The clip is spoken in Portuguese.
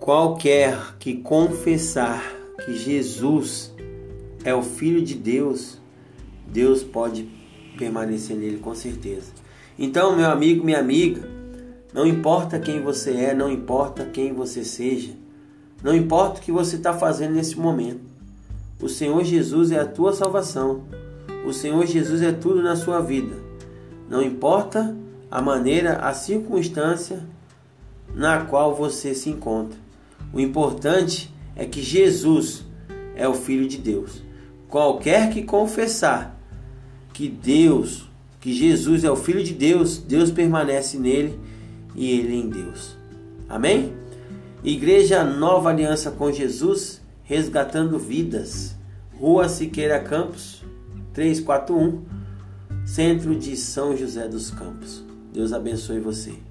Qualquer que confessar que Jesus é o Filho de Deus, Deus pode permanecer nele com certeza. Então, meu amigo, minha amiga, não importa quem você é, não importa quem você seja, não importa o que você está fazendo nesse momento, o Senhor Jesus é a tua salvação. O Senhor Jesus é tudo na sua vida. Não importa a maneira, a circunstância na qual você se encontra. O importante é que Jesus é o Filho de Deus. Qualquer que confessar que Deus, que Jesus é o Filho de Deus, Deus permanece nele e ele em Deus. Amém? Igreja Nova Aliança com Jesus, resgatando vidas. Rua Siqueira Campos, 341, Centro de São José dos Campos. Deus abençoe você.